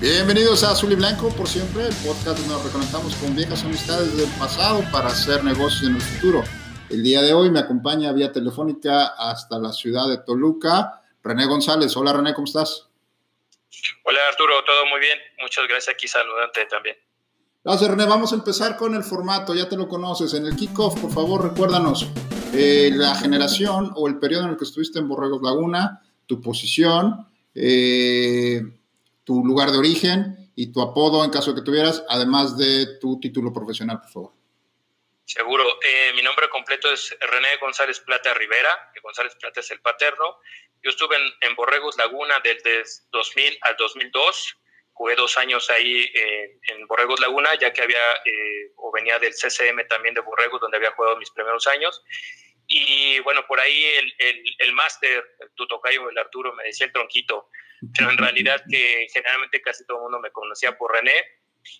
Bienvenidos a Azul y Blanco, por siempre, el podcast donde nos reconectamos con viejas amistades del pasado para hacer negocios en el futuro. El día de hoy me acompaña vía telefónica hasta la ciudad de Toluca René González. Hola René, ¿cómo estás? Hola Arturo, todo muy bien. Muchas gracias aquí saludante también. Gracias René, vamos a empezar con el formato, ya te lo conoces. En el kickoff, por favor, recuérdanos eh, la generación o el periodo en el que estuviste en Borregos Laguna, tu posición, eh, tu lugar de origen y tu apodo en caso de que tuvieras, además de tu título profesional, por favor. Seguro. Eh, mi nombre completo es René González Plata Rivera, que González Plata es el paterno. Yo estuve en, Borregos Laguna desde 2000 al 2002. Jugué dos años ahí en Borregos Laguna, ya que había eh, o venía del CCM también de Borregos, donde había jugado mis primeros años. Y bueno, por ahí el, el, el máster, tu tocayo, el Arturo, me decía el tronquito, pero en realidad que generalmente casi todo el mundo me conocía por René.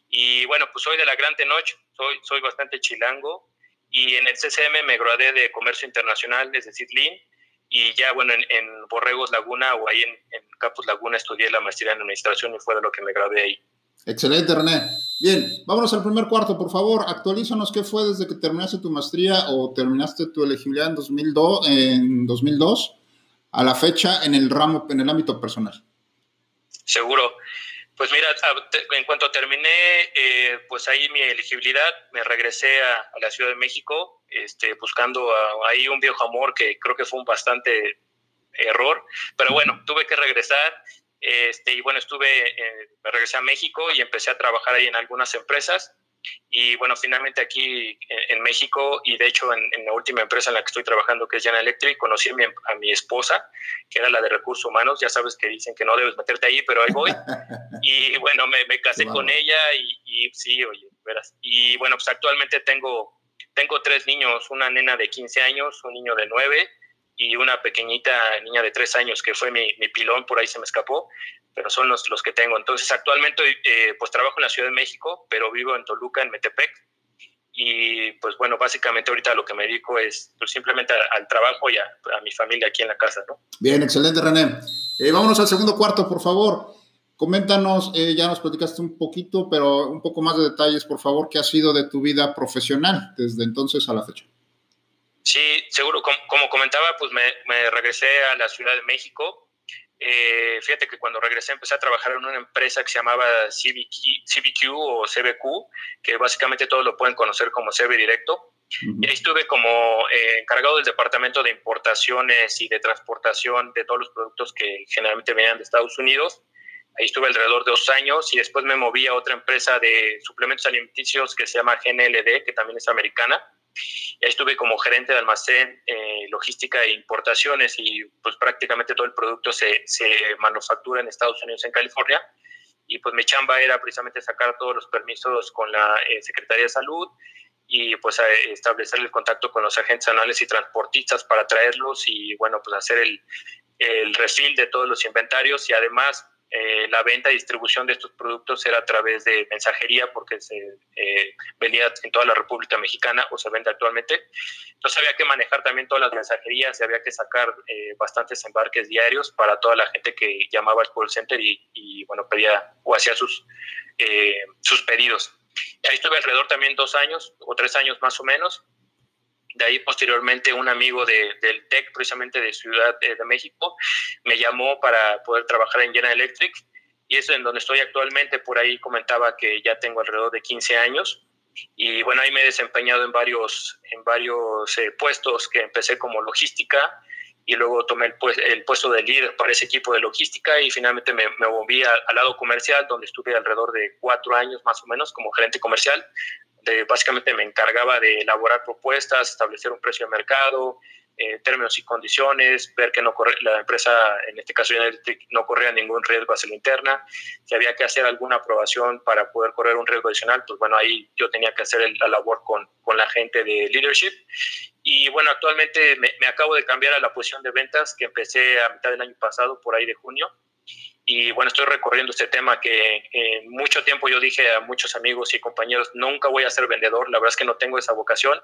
Y bueno, pues soy de la Gran Tenoch, soy, soy bastante chilango y en el CCM me gradué de Comercio Internacional, es decir, LIN, y ya bueno, en, Borregos Laguna o ahí en, en, Campus Laguna estudié la maestría en Administración y fue de lo que me gradué ahí. Excelente, René. Bien, vámonos al primer cuarto, por favor. Actualízanos qué fue desde que terminaste tu maestría o terminaste tu elegibilidad en 2002, en 2002 a la fecha en el ramo, en el ámbito personal. Seguro. Pues mira, en cuanto terminé, eh, pues ahí mi elegibilidad, me regresé a, la Ciudad de México, este, buscando ahí un viejo amor que creo que fue un bastante error, pero bueno, tuve que regresar, este, y bueno, estuve, eh, me regresé a México y empecé a trabajar ahí en algunas empresas, y bueno, finalmente aquí en, México y de hecho en, la última empresa en la que estoy trabajando, que es General Electric, conocí a mi, a mi, esposa, que era la de recursos humanos. Ya sabes que dicen que no debes meterte ahí, pero ahí voy. y bueno, me, me casé con ella y, y, sí, oye, verás. Y bueno, pues actualmente tengo, tengo tres niños, una nena de 15 años, un niño de 9 y una pequeñita niña de 3 años que fue mi, mi pilón, por ahí se me escapó pero son los, los que tengo. Entonces, actualmente, eh, pues trabajo en la Ciudad de México, pero vivo en Toluca, en Metepec. Y pues bueno, básicamente ahorita lo que me dedico es pues, simplemente al, trabajo y a, mi familia aquí en la casa, ¿no? Bien, excelente, René. Eh, vámonos al segundo cuarto, por favor. Coméntanos, eh, ya nos platicaste un poquito, pero un poco más de detalles, por favor, qué ha sido de tu vida profesional desde entonces a la fecha. Sí, seguro. Como, como comentaba, pues me, me regresé a la Ciudad de México eh, fíjate que cuando regresé empecé a trabajar en una empresa que se llamaba CBQ, o CBQ, que básicamente todos lo pueden conocer como CB Directo. Y ahí estuve como eh, encargado del departamento de importaciones y de transportación de todos los productos que generalmente venían de Estados Unidos. Ahí estuve alrededor de dos años y después me moví a otra empresa de suplementos alimenticios que se llama GNLD, que también es americana estuve como gerente de almacén, eh, logística e importaciones y pues prácticamente todo el producto se, se manufactura en Estados Unidos, en California. Y pues mi chamba era precisamente sacar todos los permisos con la eh, Secretaría de Salud y pues establecer el contacto con los agentes anuales y transportistas para traerlos y bueno, pues hacer el, el refill de todos los inventarios y además eh, la venta y distribución de estos productos era a través de mensajería porque se eh, vendía en toda la República Mexicana o se vende actualmente. Entonces había que manejar también todas las mensajerías y había que sacar eh, bastantes embarques diarios para toda la gente que llamaba al call center y, bueno, pedía o hacía sus, sus pedidos. Ahí estuve alrededor también dos años o tres años más o menos de ahí posteriormente un amigo de, del TEC, precisamente de Ciudad de, México, me llamó para poder trabajar en General Electric y es en donde estoy actualmente. Por ahí comentaba que ya tengo alrededor de 15 años y bueno, ahí me he desempeñado en varios, en varios eh, puestos que empecé como logística y luego tomé el, el, puesto de líder para ese equipo de logística y finalmente me, me moví al lado comercial, donde estuve alrededor de cuatro años más o menos como gerente comercial, básicamente me encargaba de elaborar propuestas, establecer un precio de mercado, eh, términos y condiciones, ver que no corre, la empresa, en este caso no corría ningún riesgo hacia la interna, si había que hacer alguna aprobación para poder correr un riesgo adicional, pues bueno, ahí yo tenía que hacer la labor con, con la gente de leadership. Y bueno, actualmente me, me acabo de cambiar a la posición de ventas que empecé a mitad del año pasado, por ahí de junio y bueno, estoy recorriendo este tema que en mucho tiempo yo dije a muchos amigos y compañeros, nunca voy a ser vendedor, la verdad es que no tengo esa vocación,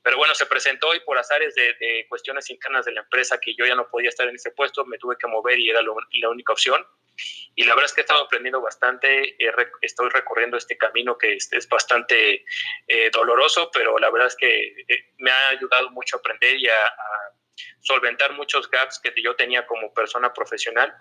pero bueno, se presentó y por azares de, cuestiones internas de la empresa que yo ya no podía estar en ese puesto, me tuve que mover y era la única opción. Y la verdad es que he estado aprendiendo bastante, estoy recorriendo este camino que es, es bastante eh, doloroso, pero la verdad es que eh, me ha ayudado mucho a aprender y a, a solventar muchos gaps que yo tenía como persona profesional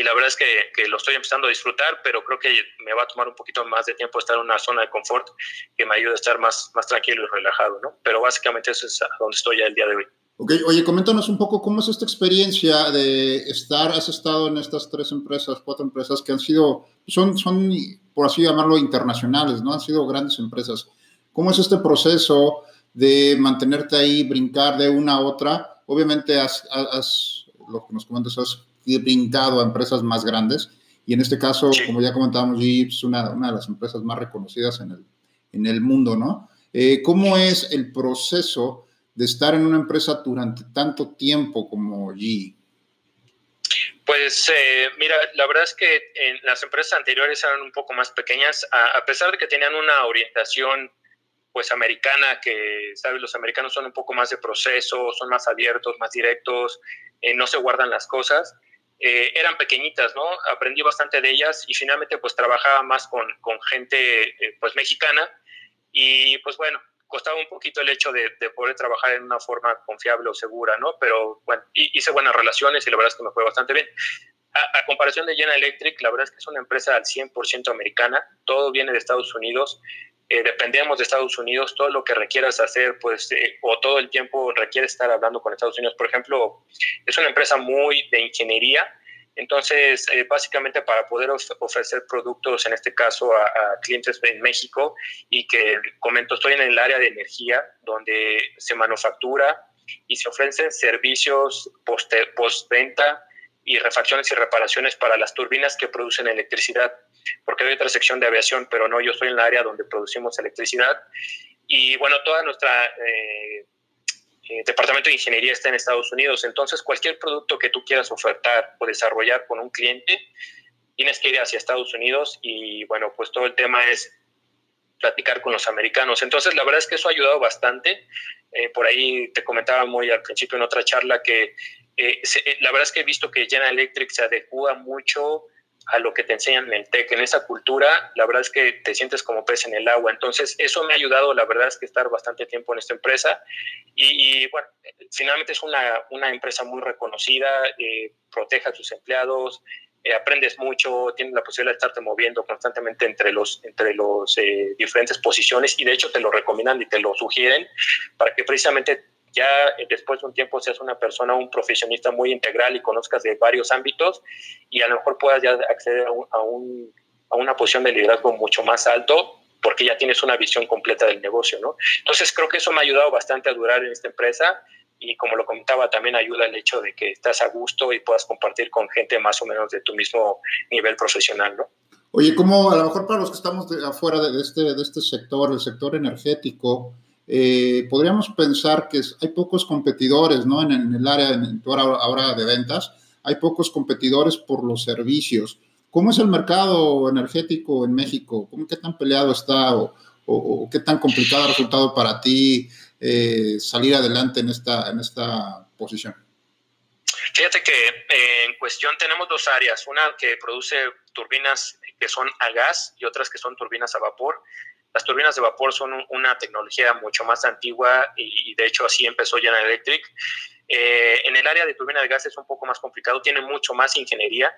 y la verdad es que, que, lo estoy empezando a disfrutar, pero creo que me va a tomar un poquito más de tiempo estar en una zona de confort que me ayude a estar más, más tranquilo y relajado, ¿no? Pero básicamente eso es donde estoy ya el día de hoy. Ok, oye, coméntanos un poco cómo es esta experiencia de estar, has estado en estas tres empresas, cuatro empresas que han sido, son, son por así llamarlo, internacionales, ¿no? Han sido grandes empresas. ¿Cómo es este proceso de mantenerte ahí, brincar de una a otra? Obviamente, has, has, lo que nos comentas, has brincado a empresas más grandes. Y en este caso, como ya comentábamos, es una, una, de las empresas más reconocidas en el, en el mundo, ¿no? Eh, ¿Cómo es el proceso de estar en una empresa durante tanto tiempo como G? Pues eh, mira, la verdad es que en las empresas anteriores eran un poco más pequeñas, a, a, pesar de que tenían una orientación pues americana, que sabes, los americanos son un poco más de proceso, son más abiertos, más directos, eh, no se guardan las cosas. Eh, eran pequeñitas, ¿no? Aprendí bastante de ellas y finalmente pues trabajaba más con, con gente eh, pues mexicana y pues bueno, costaba un poquito el hecho de, de, poder trabajar en una forma confiable o segura, ¿no? Pero bueno, hice buenas relaciones y la verdad es que me fue bastante bien. A, a, comparación de General Electric, la verdad es que es una empresa al 100% americana, todo viene de Estados Unidos, eh, dependemos de Estados Unidos, todo lo que requieras hacer, pues, eh, o todo el tiempo requiere estar hablando con Estados Unidos. Por ejemplo, es una empresa muy de ingeniería, entonces, eh, básicamente para poder of ofrecer productos, en este caso a, a, clientes en México, y que comento, estoy en el área de energía, donde se manufactura y se ofrecen servicios postventa y refacciones y reparaciones para las turbinas que producen electricidad porque hay otra sección de aviación, pero no, yo estoy en el área donde producimos electricidad. Y bueno, toda nuestra eh, eh, departamento de ingeniería está en Estados Unidos, entonces cualquier producto que tú quieras ofertar o desarrollar con un cliente, tienes que ir hacia Estados Unidos y bueno, pues todo el tema es platicar con los americanos. Entonces, la verdad es que eso ha ayudado bastante. Eh, por ahí te comentaba muy al principio en otra charla que eh, se, la verdad es que he visto que General Electric se adecua mucho a lo que te enseñan en el TEC. En esa cultura, la verdad es que te sientes como pez en el agua. Entonces, eso me ha ayudado, la verdad es que estar bastante tiempo en esta empresa. Y, bueno, finalmente es una, una empresa muy reconocida, eh, protege a sus empleados, eh, aprendes mucho, tienes la posibilidad de estarte moviendo constantemente entre los, entre los eh, diferentes posiciones y de hecho te lo recomiendan y te lo sugieren para que precisamente ya después de un tiempo seas una persona, un profesionista muy integral y conozcas de varios ámbitos y a lo mejor puedas ya acceder a, un, a, un, a una posición de liderazgo mucho más alto porque ya tienes una visión completa del negocio, ¿no? Entonces creo que eso me ha ayudado bastante a durar en esta empresa y como lo comentaba, también ayuda el hecho de que estás a gusto y puedas compartir con gente más o menos de tu mismo nivel profesional, ¿no? Oye, como a lo mejor para los que estamos de, afuera de este, de este sector, el sector energético, eh, podríamos pensar que hay pocos competidores, ¿no? En, en el área, en tu ahora, de ventas, hay pocos competidores por los servicios. ¿Cómo es el mercado energético en México? ¿Cómo, ¿Qué tan peleado está o, o, o qué tan complicado ha resultado para ti eh, salir adelante en esta, en esta posición? Fíjate que eh, en cuestión tenemos dos áreas, una que produce turbinas que son a gas y otras que son turbinas a vapor. Las turbinas de vapor son una tecnología mucho más antigua y, de hecho así empezó General Electric. Eh, en el área de turbina de gas es un poco más complicado, tiene mucho más ingeniería.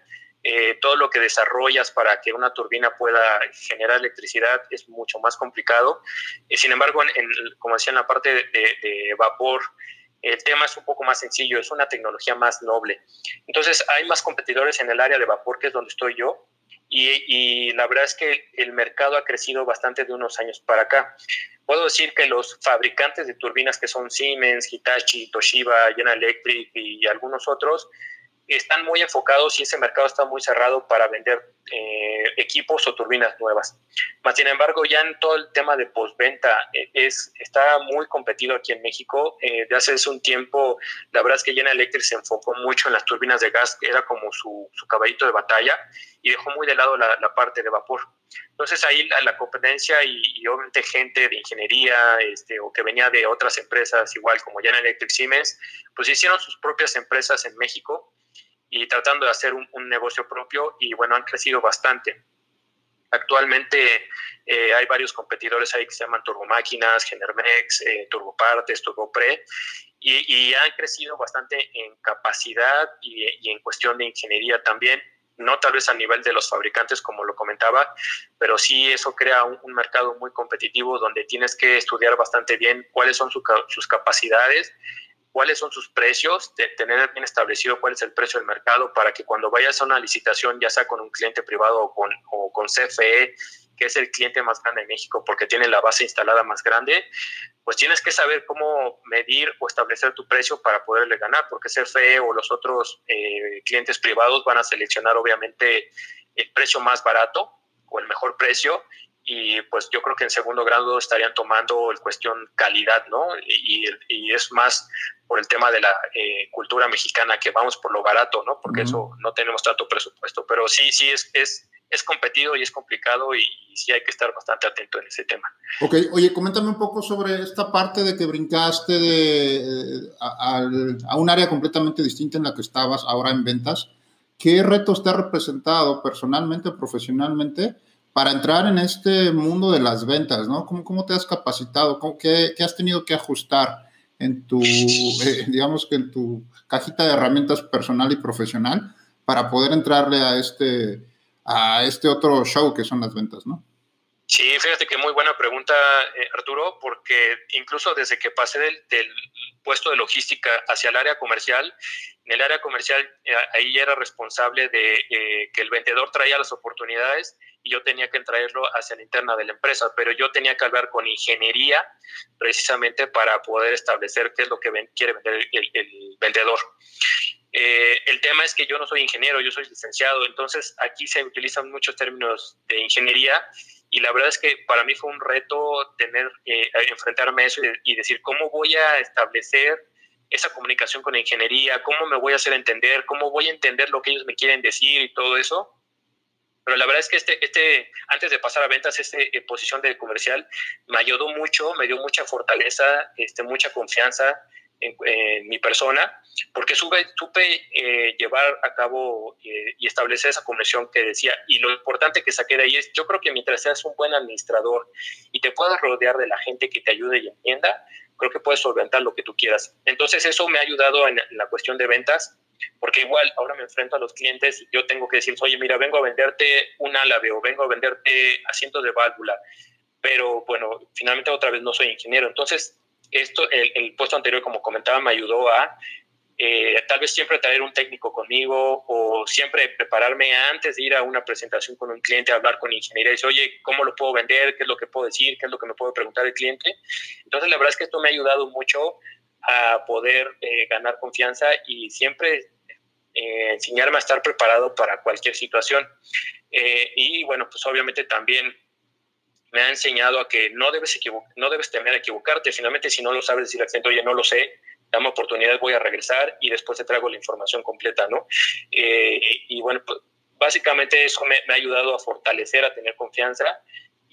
Eh, todo lo que desarrollas para que una turbina pueda generar electricidad es mucho más complicado. Eh, sin embargo, en, como decía, en la parte de vapor, el tema es un poco más sencillo, es una tecnología más noble. Entonces, hay más competidores en el área de vapor, que es donde estoy yo, y, la verdad es que el mercado ha crecido bastante de unos años para acá. Puedo decir que los fabricantes de turbinas que son Siemens, Hitachi, Toshiba, General Electric y algunos otros, están muy enfocados y ese mercado está muy cerrado para vender eh, equipos o turbinas nuevas. Más sin embargo, ya en todo el tema de postventa eh, es, está muy competido aquí en México. Eh, de hace un tiempo, la verdad es que General Electric se enfocó mucho en las turbinas de gas, que era como su, su caballito de batalla, y dejó muy de lado la, la parte de vapor. Entonces ahí la, la competencia y, y, obviamente gente de ingeniería este, o que venía de otras empresas igual como General Electric Siemens, pues hicieron sus propias empresas en México y tratando de hacer un, negocio propio y bueno, han crecido bastante. Actualmente eh, hay varios competidores ahí que se llaman Turbomáquinas, Genermex, eh, Turbopartes, Turbopre, y, y, han crecido bastante en capacidad y, y, en cuestión de ingeniería también, no tal vez a nivel de los fabricantes como lo comentaba, pero sí eso crea un, un mercado muy competitivo donde tienes que estudiar bastante bien cuáles son su, sus capacidades cuáles son sus precios, tener bien establecido cuál es el precio del mercado para que cuando vayas a una licitación, ya sea con un cliente privado o con, o con CFE, que es el cliente más grande de México porque tiene la base instalada más grande, pues tienes que saber cómo medir o establecer tu precio para poderle ganar, porque CFE o los otros eh, clientes privados van a seleccionar obviamente el precio más barato o el mejor precio y pues yo creo que en segundo grado estarían tomando el cuestión calidad, ¿no? Y, y es más por el tema de la eh, cultura mexicana que vamos por lo barato, ¿no? Porque eso no tenemos tanto presupuesto, pero sí, sí es, es, es competido y es complicado y, sí hay que estar bastante atento en ese tema. Ok, oye, coméntame un poco sobre esta parte de que brincaste de, eh, a, a un área completamente distinta en la que estabas ahora en ventas. ¿Qué retos te ha representado personalmente profesionalmente? Para entrar en este mundo de las ventas, ¿no? ¿Cómo, te has capacitado? ¿Cómo, qué, qué, has tenido que ajustar en tu, eh, digamos que en tu cajita de herramientas personal y profesional para poder entrarle a este, a este otro show que son las ventas, ¿no? Sí, fíjate que muy buena pregunta, eh, Arturo, porque incluso desde que pasé del, del, puesto de logística hacia el área comercial, en el área comercial eh, ahí era responsable de eh, que el vendedor traía las oportunidades y yo tenía que traerlo hacia la interna de la empresa, pero yo tenía que hablar con ingeniería precisamente para poder establecer qué es lo que ven, quiere vender el, el vendedor. Eh, el tema es que yo no soy ingeniero, yo soy licenciado, entonces aquí se utilizan muchos términos de ingeniería y la verdad es que para mí fue un reto tener, eh, enfrentarme a eso y, y decir, ¿cómo voy a establecer esa comunicación con ingeniería? ¿Cómo me voy a hacer entender? ¿Cómo voy a entender lo que ellos me quieren decir y todo eso? Pero la verdad es que este, este, antes de pasar a ventas, esta eh, posición de comercial me ayudó mucho, me dio mucha fortaleza, este, mucha confianza en, en mi persona, porque supe, supe eh, llevar a cabo eh, y establecer esa conexión que decía. Y lo importante que saqué de ahí es, yo creo que mientras seas un buen administrador y te puedas rodear de la gente que te ayude y entienda, creo que puedes solventar lo que tú quieras. Entonces eso me ha ayudado en, la cuestión de ventas porque igual ahora me enfrento a los clientes yo tengo que decir, oye, mira, vengo a venderte un álave o vengo a venderte asientos de válvula, pero bueno, finalmente otra vez no soy ingeniero. Entonces, esto, el, el puesto anterior, como comentaba, me ayudó a eh, tal vez siempre traer un técnico conmigo o siempre prepararme antes de ir a una presentación con un cliente, hablar con ingeniería y decir, oye, ¿cómo lo puedo vender? ¿Qué es lo que puedo decir? ¿Qué es lo que me puede preguntar el cliente? Entonces, la verdad es que esto me ha ayudado mucho a poder eh, ganar confianza y siempre eh, enseñarme a estar preparado para cualquier situación. Eh, y bueno, pues obviamente también me ha enseñado a que no debes, no debes temer a equivocarte. Finalmente, si no lo sabes decir al cliente, oye, no lo sé, dame oportunidad, voy a regresar y después te traigo la información completa, ¿no? Eh, y bueno, pues básicamente eso me, me, ha ayudado a fortalecer, a tener confianza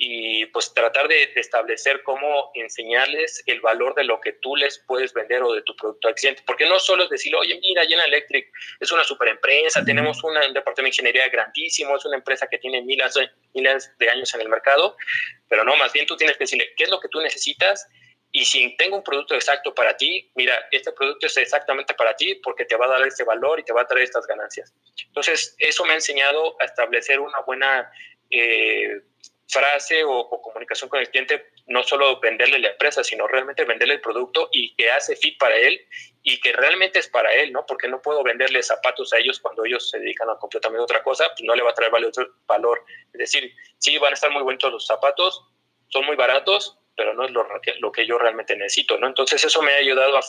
y pues tratar de, de, establecer cómo enseñarles el valor de lo que tú les puedes vender o de tu producto al cliente. Porque no solo es decir, oye, mira, General Electric es una super empresa, tenemos una, un departamento de ingeniería grandísimo, es una empresa que tiene miles, miles de años en el mercado, pero no, más bien tú tienes que decirle qué es lo que tú necesitas y si tengo un producto exacto para ti, mira, este producto es exactamente para ti porque te va a dar este valor y te va a traer estas ganancias. Entonces, eso me ha enseñado a establecer una buena... Eh, frase o, o, comunicación con el cliente no solo venderle la empresa, sino realmente venderle el producto y que hace fit para él y que realmente es para él, ¿no? Porque no puedo venderle zapatos a ellos cuando ellos se dedican a completamente otra cosa, pues no le va a traer valor. Es decir, sí, van a estar muy bonitos los zapatos, son muy baratos, pero no es lo que, lo que yo realmente necesito, ¿no? Entonces eso me ha ayudado a,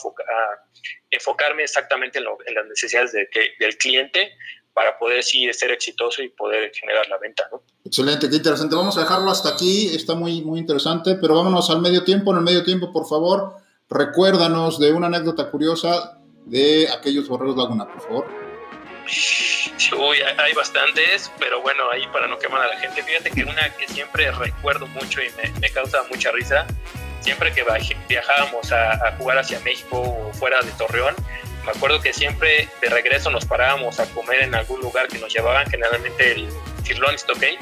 enfocarme exactamente en, las necesidades de del cliente para poder sí ser exitoso y poder generar la venta, ¿no? Excelente, qué interesante. Vamos a dejarlo hasta aquí, está muy, muy interesante, pero vámonos al medio tiempo. En el medio tiempo, por favor, recuérdanos de una anécdota curiosa de aquellos borreros Laguna, por favor. Uy, hay bastantes, pero bueno, ahí para no quemar a la gente, fíjate que una que siempre recuerdo mucho y me, causa mucha risa, siempre que viajábamos a, a, jugar hacia México o fuera de Torreón, me acuerdo que siempre de regreso nos parábamos a comer en algún lugar que nos llevaban, generalmente el Cirlón Stockade,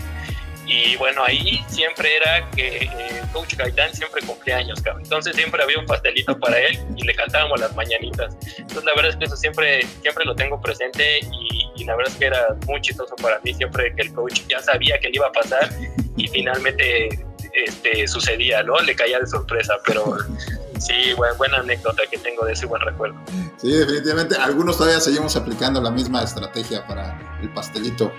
y bueno, ahí siempre era que eh, Coach Gaitán siempre cumplía años, cabrón. Entonces siempre había un pastelito para él y le cantábamos las mañanitas. Entonces la verdad es que eso siempre, siempre lo tengo presente y, la verdad es que era muy chistoso para mí siempre que el coach ya sabía que le iba a pasar y finalmente este, sucedía, ¿no? Le caía de sorpresa, pero sí, buena anécdota que tengo de ese buen recuerdo. Sí, definitivamente. Algunos todavía seguimos aplicando la misma estrategia para el pastelito.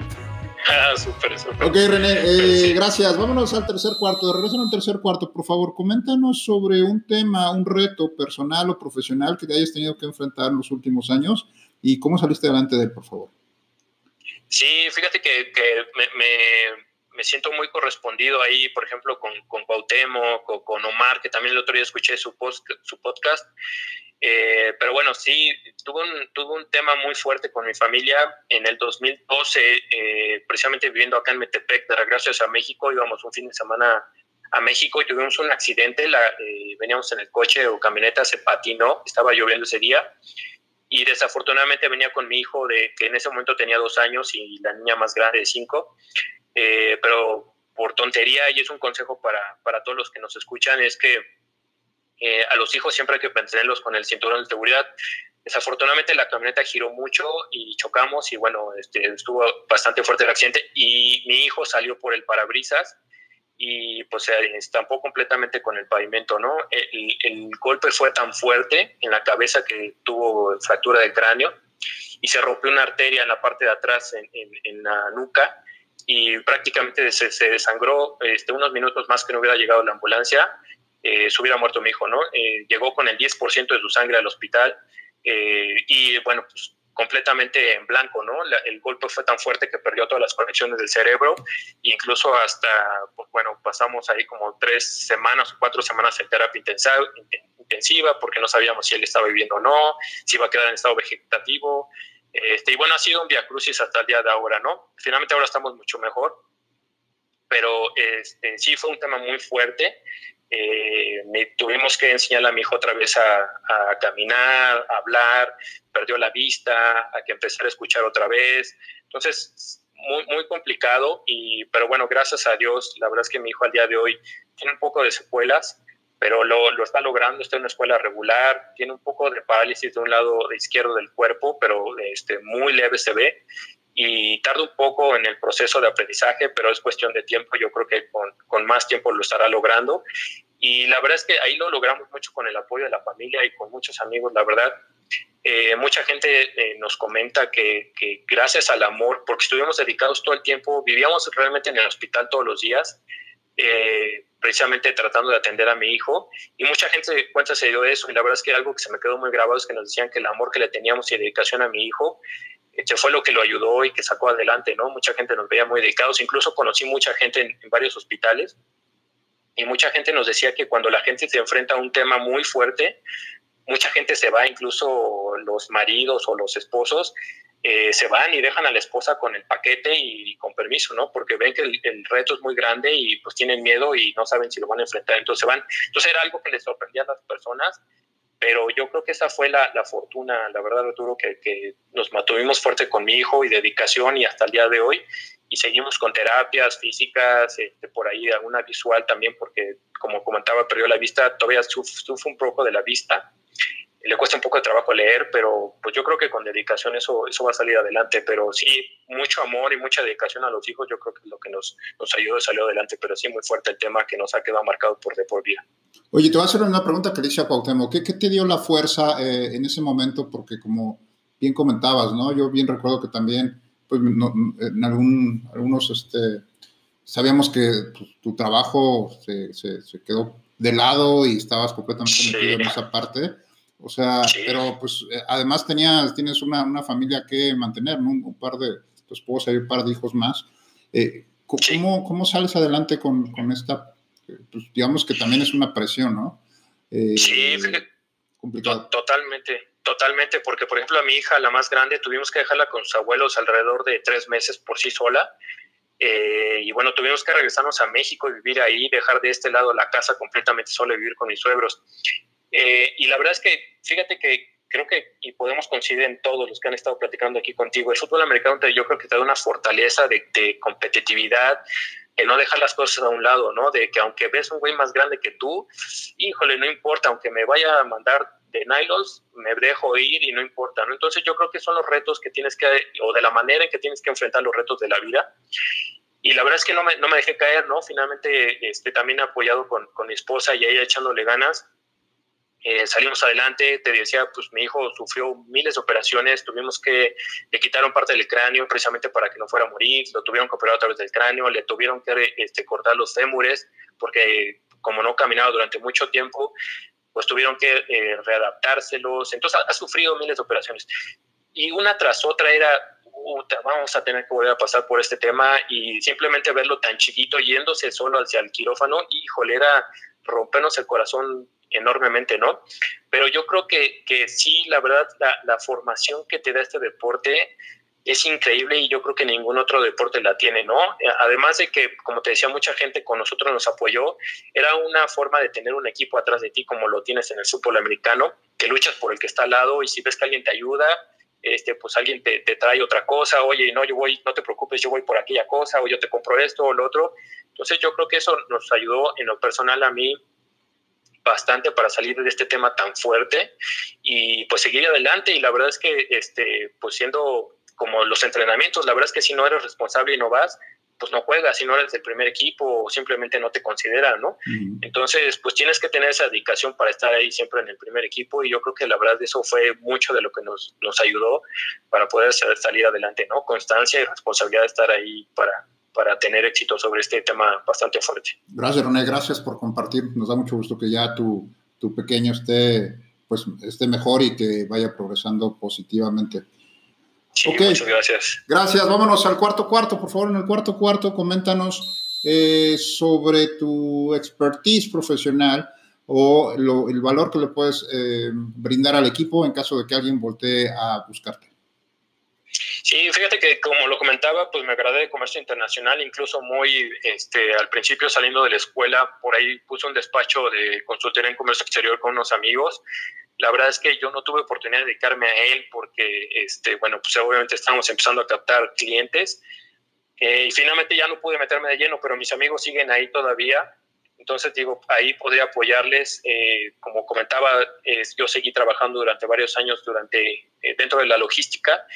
Ah, súper, súper. Ok, René, eh, gracias. Vámonos al tercer cuarto. De regreso al tercer cuarto, por favor, coméntanos sobre un tema, un reto personal o profesional que te hayas tenido que enfrentar en los últimos años y cómo saliste adelante de él, por favor. Sí, fíjate que, me, siento muy correspondido ahí, por ejemplo, con, con Cuauhtémoc, con, con Omar, que también el otro día escuché su, post, su podcast. Eh, pero bueno, sí, tuve un, tuve un tema muy fuerte con mi familia. En el 2012, eh, precisamente viviendo acá en Metepec, de regreso a México, íbamos un fin de semana a México y tuvimos un accidente. La, eh, veníamos en el coche o camioneta, se patinó, estaba lloviendo ese día. Y desafortunadamente venía con mi hijo, de, que en ese momento tenía dos años, y la niña más grande de cinco. Pero por tontería, y es un consejo para, para todos los que nos escuchan, es que eh, a los hijos siempre hay que mantenerlos con el cinturón de seguridad. Desafortunadamente la camioneta giró mucho y chocamos y bueno, este, estuvo bastante fuerte el accidente y mi hijo salió por el parabrisas y pues se estampó completamente con el pavimento, ¿no? El, golpe fue tan fuerte en la cabeza que tuvo fractura de cráneo y se rompió una arteria en la parte de atrás en, en, la nuca y prácticamente se, se desangró este, unos minutos más que no hubiera llegado la ambulancia eh, se hubiera muerto mi hijo, ¿no? Eh, llegó con el 10% de su sangre al hospital eh, y, bueno, pues completamente en blanco, ¿no? el golpe fue tan fuerte que perdió todas las conexiones del cerebro e incluso hasta, pues, bueno, pasamos ahí como tres semanas cuatro semanas en terapia intensiva porque no sabíamos si él estaba viviendo o no, si iba a quedar en estado vegetativo. Este, y bueno, ha sido un crucis hasta el día de ahora, ¿no? Finalmente ahora estamos mucho mejor, pero este, sí fue un tema muy fuerte eh, me tuvimos que enseñar a mi hijo otra vez a, caminar, a hablar, perdió la vista, a que empezara a escuchar otra vez. Entonces, muy, muy complicado, y, pero bueno, gracias a Dios, la verdad es que mi hijo al día de hoy tiene un poco de secuelas, pero lo, lo está logrando, está en una escuela regular, tiene un poco de parálisis de un lado izquierdo del cuerpo, pero este, muy leve se ve, y tarda un poco en el proceso de aprendizaje, pero es cuestión de tiempo. Yo creo que con, con, más tiempo lo estará logrando. Y la verdad es que ahí lo logramos mucho con el apoyo de la familia y con muchos amigos, la verdad. Eh, mucha gente eh, nos comenta que, que, gracias al amor, porque estuvimos dedicados todo el tiempo, vivíamos realmente en el hospital todos los días, eh, precisamente tratando de atender a mi hijo, y mucha gente se cuenta se dio eso, y la verdad es que algo que se me quedó muy grabado es que nos decían que el amor que le teníamos y dedicación a mi hijo que fue lo que lo ayudó y que sacó adelante, ¿no? Mucha gente nos veía muy dedicados, incluso conocí mucha gente en, varios hospitales y mucha gente nos decía que cuando la gente se enfrenta a un tema muy fuerte, mucha gente se va, incluso los maridos o los esposos, eh, se van y dejan a la esposa con el paquete y, con permiso, ¿no? Porque ven que el, el, reto es muy grande y pues tienen miedo y no saben si lo van a enfrentar, entonces se van. Entonces era algo que les sorprendía a las personas pero yo creo que esa fue la, la fortuna, la verdad, Arturo, que, que, nos mantuvimos fuerte con mi hijo y dedicación y hasta el día de hoy. Y seguimos con terapias físicas, este, por ahí alguna visual también, porque como comentaba, perdió la vista, todavía sufre un poco de la vista. Le cuesta un poco de trabajo leer, pero pues yo creo que con dedicación eso, eso va a salir adelante, pero sí, mucho amor y mucha dedicación a los hijos, yo creo que es lo que nos, nos ayudó y salió adelante, pero sí muy fuerte el tema que nos ha quedado marcado por de por vida. Oye, te voy a hacer una pregunta que le hice a Cuauhtémoc, ¿qué, qué te dio la fuerza eh, en ese momento? Porque como bien comentabas, ¿no? Yo bien recuerdo que también, pues, en algún, algunos, este, sabíamos que tu, trabajo se, se, se, quedó de lado y estabas completamente metido en esa parte. O sea, pero pues eh, además tenías, tienes una, una, familia que mantener, ¿no? Un, par de, tu esposa y un par de hijos más. Eh, ¿cómo, ¿Cómo sales adelante con, con esta, eh, pues digamos que también es una presión, ¿no? sí, complicado. totalmente, totalmente, porque por ejemplo a mi hija, la más grande, tuvimos que dejarla con sus abuelos alrededor de tres meses por sí sola. y bueno, tuvimos que regresarnos a México y vivir ahí, dejar de este lado la casa completamente sola y vivir con mis suegros. Eh, y la verdad es que, fíjate que creo que, y podemos coincidir en todos los que han estado platicando aquí contigo, el fútbol americano yo creo que te da una fortaleza de, competitividad, que no deja las cosas a un lado, ¿no? De que aunque ves un güey más grande que tú, híjole, no importa, aunque me vaya a mandar de nylons, me dejo ir y no importa, ¿no? Entonces yo creo que son los retos que tienes que, o de la manera en que tienes que enfrentar los retos de la vida. Y la verdad es que no me, no me dejé caer, ¿no? Finalmente, este, también apoyado con, con mi esposa y ella echándole ganas, eh, salimos adelante, te decía, pues mi hijo sufrió miles de operaciones, tuvimos que, le quitaron parte del cráneo precisamente para que no fuera a morir, lo tuvieron que operar a través del cráneo, le tuvieron que este, cortar los fémures, porque como no caminaba durante mucho tiempo, pues tuvieron que eh, readaptárselos, entonces ha, sufrido miles de operaciones. Y una tras otra era, vamos a tener que volver a pasar por este tema y simplemente verlo tan chiquito yéndose solo hacia el quirófano, híjole, era rompernos el corazón enormemente, ¿no? Pero yo creo que, que sí, la verdad, la, formación que te da este deporte es increíble y yo creo que ningún otro deporte la tiene, ¿no? Además de que, como te decía, mucha gente con nosotros nos apoyó, era una forma de tener un equipo atrás de ti como lo tienes en el fútbol americano, que luchas por el que está al lado y si ves que alguien te ayuda, este, pues alguien te, te, trae otra cosa, oye, no, yo voy, no te preocupes, yo voy por aquella cosa, o yo te compro esto o lo otro. Entonces yo creo que eso nos ayudó en lo personal a mí bastante para salir de este tema tan fuerte y pues seguir adelante y la verdad es que este pues siendo como los entrenamientos la verdad es que si no eres responsable y no vas pues no juegas si no eres del primer equipo o simplemente no te consideran, ¿no? Entonces, pues tienes que tener esa dedicación para estar ahí siempre en el primer equipo y yo creo que la verdad eso fue mucho de lo que nos, nos ayudó para poder salir adelante, ¿no? Constancia y responsabilidad de estar ahí para, para tener éxito sobre este tema bastante fuerte. Gracias, René, gracias por compartir. Nos da mucho gusto que ya tu, tu pequeño esté, pues, esté mejor y que vaya progresando positivamente. Sí, muchas gracias. Gracias, vámonos al cuarto cuarto, por favor, en el cuarto cuarto, coméntanos eh, sobre tu expertise profesional o el valor que le puedes eh, brindar al equipo en caso de que alguien voltee a buscarte. Sí, fíjate que como lo comentaba, pues me agradé de comercio internacional, incluso muy, este, al principio saliendo de la escuela, por ahí puse un despacho de consultoría en comercio exterior con unos amigos. La verdad es que yo no tuve oportunidad de dedicarme a él porque, este, bueno, pues obviamente estamos empezando a captar clientes. Eh, y finalmente ya no pude meterme de lleno, pero mis amigos siguen ahí todavía. Entonces, digo, ahí podría apoyarles. Eh, como comentaba, yo seguí trabajando durante varios años durante, eh, dentro de la logística.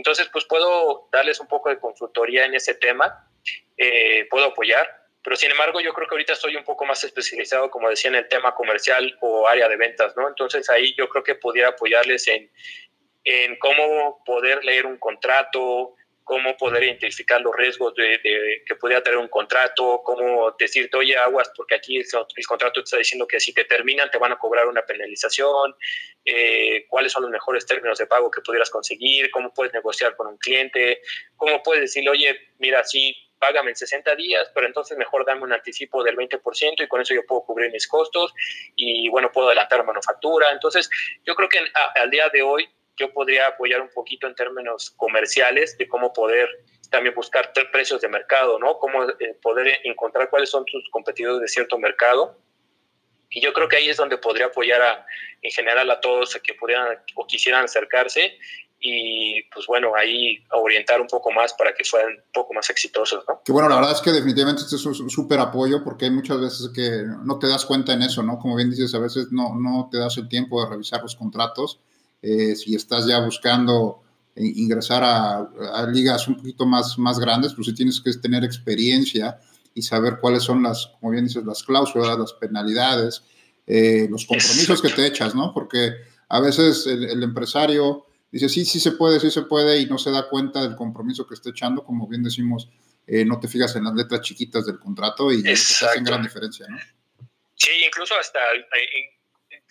Entonces, pues puedo darles un poco de consultoría en ese tema, eh, puedo apoyar, pero sin embargo yo creo que ahorita estoy un poco más especializado, como decía, en el tema comercial o área de ventas, ¿no? Entonces ahí yo creo que pudiera apoyarles en, en cómo poder leer un contrato, cómo poder identificar los riesgos de, que pudiera tener un contrato, cómo decirte, oye, aguas, porque aquí el, contrato te está diciendo que si te terminan te van a cobrar una penalización, eh, cuáles son los mejores términos de pago que pudieras conseguir, cómo puedes negociar con un cliente, cómo puedes decirle, oye, mira, sí, págame en 60 días, pero entonces mejor dame un anticipo del 20% y con eso yo puedo cubrir mis costos y bueno, puedo adelantar manufactura. Entonces, yo creo que al día de hoy yo podría apoyar un poquito en términos comerciales de cómo poder también buscar precios de mercado, ¿no? Cómo eh, poder encontrar cuáles son tus competidores de cierto mercado. Y yo creo que ahí es donde podría apoyar a, en general a todos que pudieran o quisieran acercarse y pues bueno, ahí orientar un poco más para que fueran un poco más exitosos, ¿no? Que bueno, la verdad es que definitivamente este es un súper apoyo porque hay muchas veces que no te das cuenta en eso, ¿no? Como bien dices, a veces no, no te das el tiempo de revisar los contratos. Eh, si estás ya buscando ingresar a, ligas un poquito más, más grandes, pues sí tienes que tener experiencia y saber cuáles son las, como bien dices, las cláusulas, las penalidades, eh, los compromisos que te echas, ¿no? Porque a veces el empresario dice, sí, sí se puede, sí se puede, y no se da cuenta del compromiso que está echando, como bien decimos, eh, no te fijas en las letras chiquitas del contrato y eso hace gran diferencia, ¿no? Sí, incluso hasta eh,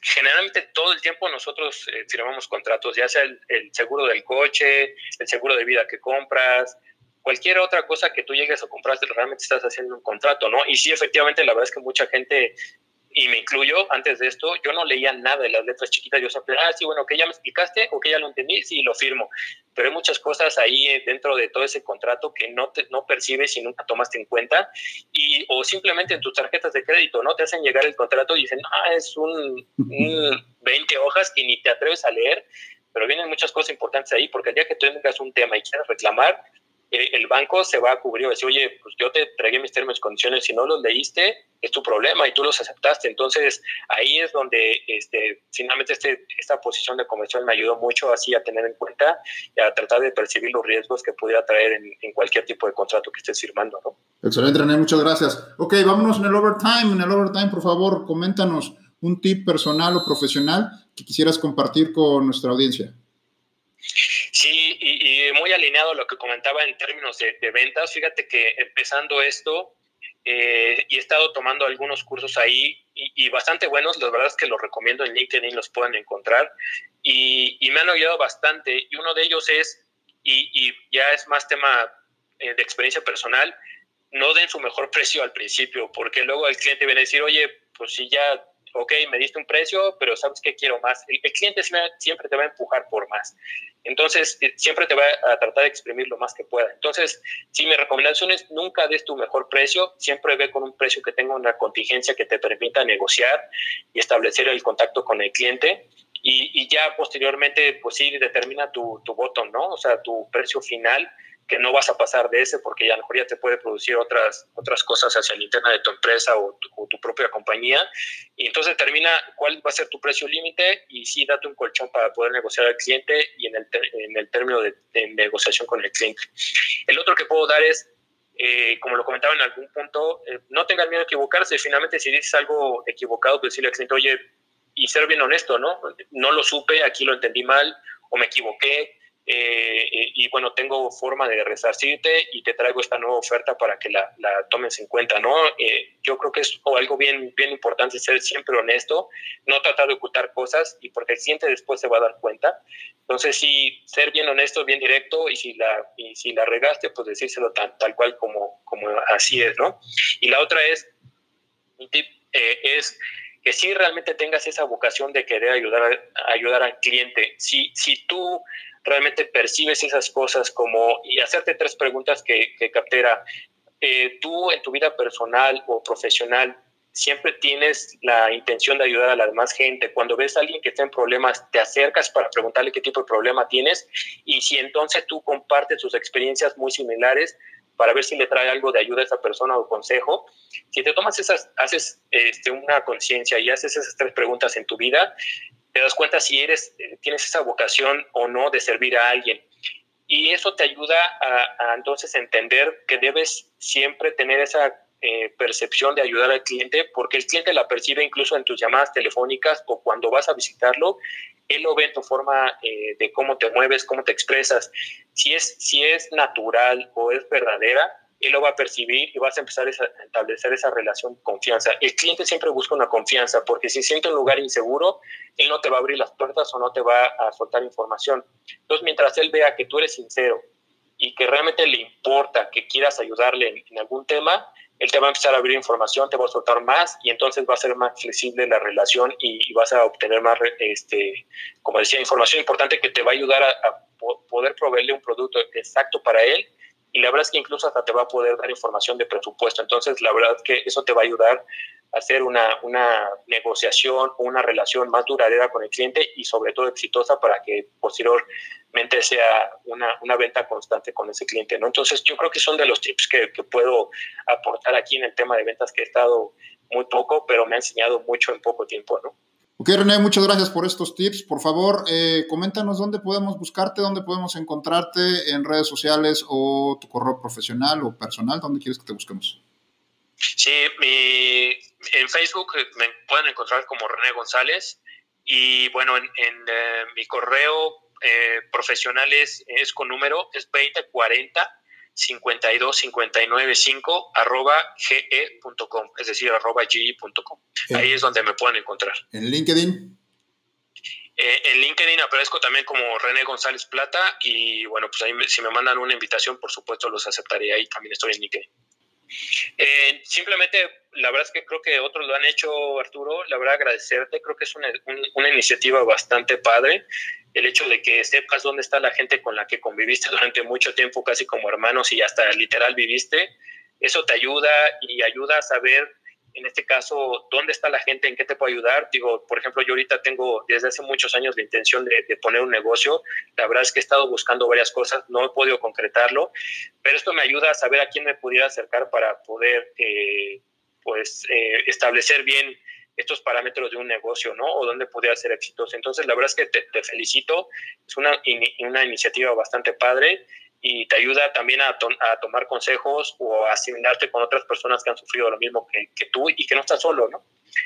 generalmente todo el tiempo nosotros eh, firmamos contratos, ya sea el, seguro del coche, el seguro de vida que compras, cualquier otra cosa que tú llegues a comprar, realmente estás haciendo un contrato, ¿no? Y sí, efectivamente, la verdad es que mucha gente y me incluyo, antes de esto, yo no leía nada de las letras chiquitas, yo siempre, ah, sí, bueno, que ya me explicaste, o que ya lo entendí, sí, lo firmo. Pero hay muchas cosas ahí eh, dentro de todo ese contrato que no, te, no percibes y nunca tomaste en cuenta, y, o simplemente en tus tarjetas de crédito, ¿no? Te hacen llegar el contrato y dicen, ah, es un, un 20 hojas que ni te atreves a leer, pero vienen muchas cosas importantes ahí, porque el día que tú tengas un tema y quieras reclamar, el banco se va a cubrir o decir, oye, pues yo te tragué mis términos y condiciones, si no los leíste, es tu problema y tú los aceptaste. Entonces, ahí es donde este, finalmente este, esta posición de conversión me ayudó mucho así a tener en cuenta y a tratar de percibir los riesgos que pudiera traer en, cualquier tipo de contrato que estés firmando. ¿no? Excelente, René, muchas gracias. Ok, vámonos en el overtime. En el overtime, por favor, coméntanos un tip personal o profesional que quisieras compartir con nuestra audiencia. Sí, y, muy alineado a lo que comentaba en términos de, ventas. Fíjate que empezando esto, eh, y he estado tomando algunos cursos ahí y, bastante buenos, la verdad es que los recomiendo en LinkedIn, los pueden encontrar, y, me han ayudado bastante. Y uno de ellos es, y, ya es más tema eh, de experiencia personal, no den su mejor precio al principio, porque luego el cliente viene a decir, oye, pues si ya ok, me diste un precio, pero sabes que quiero más. El, cliente siempre te va a empujar por más. Entonces, eh, siempre te va a tratar de exprimir lo más que pueda. Entonces, si mi recomendación es nunca des tu mejor precio, siempre ve con un precio que tenga una contingencia que te permita negociar y establecer el contacto con el cliente. Y, ya posteriormente, pues sí, determina tu, tu bottom, ¿no? O sea, tu precio final que no vas a pasar de ese porque ya a lo mejor ya te puede producir otras, otras cosas hacia la interna de tu empresa o tu, propia compañía. Y entonces determina cuál va a ser tu precio límite y sí, date un colchón para poder negociar al cliente y en el, en el término de, negociación con el cliente. El otro que puedo dar es, eh, como lo comentaba en algún punto, eh, no tengan miedo a equivocarse. Finalmente, si dices algo equivocado, pues decirle al cliente, oye, y ser bien honesto, ¿no? No lo supe, aquí lo entendí mal o me equivoqué eh, y bueno, tengo forma de resarcirte y te traigo esta nueva oferta para que la, la tomes en cuenta, ¿no? Eh, yo creo que es algo bien, bien importante ser siempre honesto, no tratar de ocultar cosas y porque el cliente después se va a dar cuenta. Entonces, sí, ser bien honesto, bien directo y si la, y si la regaste, pues decírselo tal, tal cual como, como así es, ¿no? Y la otra es, mi tip eh, es que si realmente tengas esa vocación de querer ayudar, ayudar al cliente. Si, si tú realmente percibes esas cosas como, y hacerte tres preguntas que, que captera, eh, tú en tu vida personal o profesional siempre tienes la intención de ayudar a la demás gente. Cuando ves a alguien que está en problemas, te acercas para preguntarle qué tipo de problema tienes y si entonces tú compartes tus experiencias muy similares para ver si le trae algo de ayuda a esa persona o consejo, si te tomas esas, haces este, una conciencia y haces esas tres preguntas en tu vida, te das cuenta si eres, tienes esa vocación o no de servir a alguien. Y eso te ayuda a, entonces entender que debes siempre tener esa eh, percepción de ayudar al cliente, porque el cliente la percibe incluso en tus llamadas telefónicas o cuando vas a visitarlo, él lo ve en tu forma eh, de cómo te mueves, cómo te expresas. Si es, si es natural o es verdadera, él lo va a percibir y vas a empezar a establecer esa relación de confianza. El cliente siempre busca una confianza porque si siente un lugar inseguro, él no te va a abrir las puertas o no te va a soltar información. Entonces, mientras él vea que tú eres sincero y que realmente le importa que quieras ayudarle en, algún tema, él te va a empezar a abrir información, te va a soltar más y entonces va a ser más flexible la relación y, vas a obtener más, este, como decía, información importante que te va a ayudar a, a poder proveerle un producto exacto para él y la verdad es que incluso hasta te va a poder dar información de presupuesto. Entonces, la verdad es que eso te va a ayudar a hacer una, una negociación o una relación más duradera con el cliente y sobre todo exitosa para que posterior mente sea una, una, venta constante con ese cliente, ¿no? Entonces yo creo que son de los tips que, que, puedo aportar aquí en el tema de ventas que he estado muy poco, pero me ha enseñado mucho en poco tiempo, ¿no? Ok, René, muchas gracias por estos tips. Por favor, eh, coméntanos dónde podemos buscarte, dónde podemos encontrarte en redes sociales o tu correo profesional o personal, dónde quieres que te busquemos. Sí, mi, en Facebook me pueden encontrar como René González y bueno, en, eh, mi correo eh, profesional es, es, con número, es 2040 52595 arroba ge.com, es decir, arroba ge.com. Ahí es donde me pueden encontrar. ¿En LinkedIn? Eh, en LinkedIn aparezco también como René González Plata y bueno, pues ahí si me mandan una invitación, por supuesto los aceptaré. Ahí también estoy en LinkedIn. Eh, simplemente, la verdad es que creo que otros lo han hecho, Arturo. La verdad, agradecerte. Creo que es una, una iniciativa bastante padre el hecho de que sepas dónde está la gente con la que conviviste durante mucho tiempo, casi como hermanos y hasta literal viviste, eso te ayuda y ayuda a saber, en este caso, dónde está la gente, en qué te puedo ayudar. Digo, por ejemplo, yo ahorita tengo desde hace muchos años la intención de, poner un negocio. La verdad es que he estado buscando varias cosas, no he podido concretarlo, pero esto me ayuda a saber a quién me pudiera acercar para poder, eh, pues, eh, establecer bien estos parámetros de un negocio, ¿no? O dónde podría ser exitoso. Entonces, la verdad es que te, felicito, es una, una, iniciativa bastante padre y te ayuda también a, a, tomar consejos o a asimilarte con otras personas que han sufrido lo mismo que, que, tú y que no estás solo, ¿no?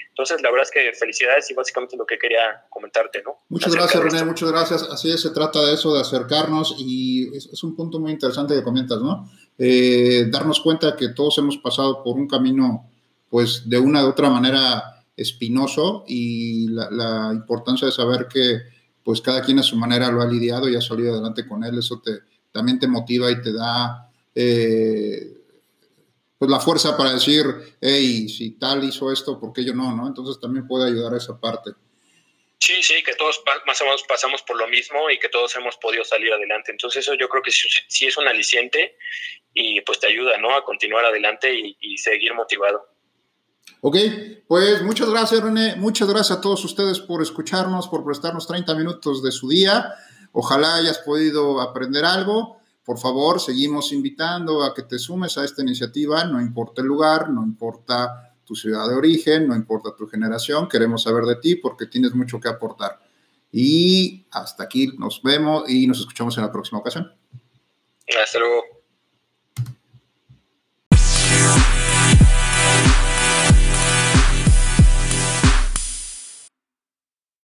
Entonces, la verdad es que felicidades y básicamente lo que quería comentarte, ¿no? Muchas gracias, René, muchas gracias. Así es, se trata de eso, de acercarnos y es, es un punto muy interesante que comentas, ¿no? Eh, darnos cuenta que todos hemos pasado por un camino, pues, de una u otra manera espinoso y la, importancia de saber que pues cada quien a su manera lo ha lidiado y ha salido adelante con él, eso te, también te motiva y te da eh, pues la fuerza para decir, hey, si tal hizo esto, ¿por qué yo no? no? Entonces también puede ayudar a esa parte. Sí, sí, que todos más o menos pasamos por lo mismo y que todos hemos podido salir adelante. Entonces eso yo creo que sí, es un aliciente y pues te ayuda, ¿no? A continuar adelante y seguir motivado. Ok, pues muchas gracias René, muchas gracias a todos ustedes por escucharnos, por prestarnos 30 minutos de su día. Ojalá hayas podido aprender algo. Por favor, seguimos invitando a que te sumes a esta iniciativa, no importa el lugar, no importa tu ciudad de origen, no importa tu generación, queremos saber de ti porque tienes mucho que aportar. Y hasta aquí nos vemos y nos escuchamos en la próxima ocasión. Hasta luego.